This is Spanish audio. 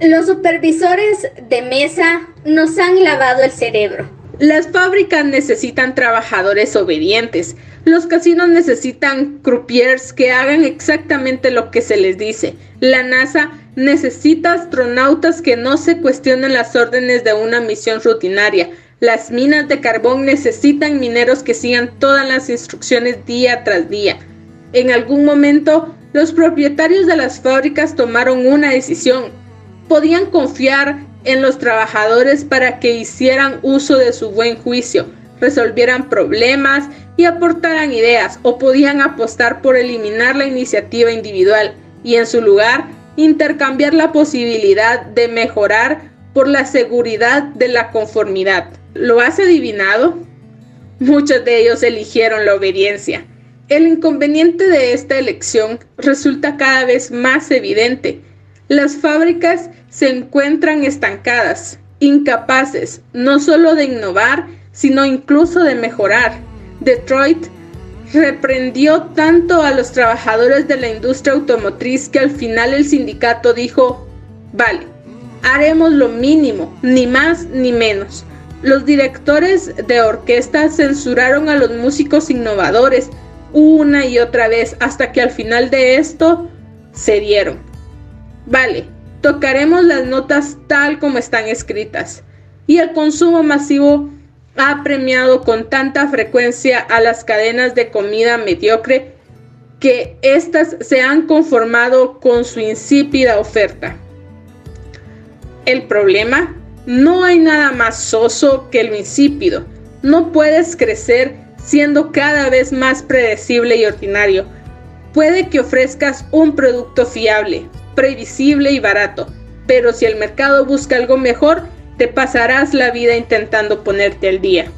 Los supervisores de mesa nos han lavado el cerebro. Las fábricas necesitan trabajadores obedientes. Los casinos necesitan croupiers que hagan exactamente lo que se les dice. La NASA necesita astronautas que no se cuestionen las órdenes de una misión rutinaria. Las minas de carbón necesitan mineros que sigan todas las instrucciones día tras día. En algún momento, los propietarios de las fábricas tomaron una decisión. Podían confiar en los trabajadores para que hicieran uso de su buen juicio, resolvieran problemas y aportaran ideas, o podían apostar por eliminar la iniciativa individual y en su lugar intercambiar la posibilidad de mejorar por la seguridad de la conformidad. ¿Lo has adivinado? Muchos de ellos eligieron la obediencia. El inconveniente de esta elección resulta cada vez más evidente. Las fábricas se encuentran estancadas, incapaces no solo de innovar, sino incluso de mejorar. Detroit reprendió tanto a los trabajadores de la industria automotriz que al final el sindicato dijo, vale, haremos lo mínimo, ni más ni menos. Los directores de orquesta censuraron a los músicos innovadores, una y otra vez hasta que al final de esto se dieron. Vale, tocaremos las notas tal como están escritas. Y el consumo masivo ha premiado con tanta frecuencia a las cadenas de comida mediocre que éstas se han conformado con su insípida oferta. El problema, no hay nada más soso que lo insípido. No puedes crecer siendo cada vez más predecible y ordinario. Puede que ofrezcas un producto fiable, previsible y barato, pero si el mercado busca algo mejor, te pasarás la vida intentando ponerte al día.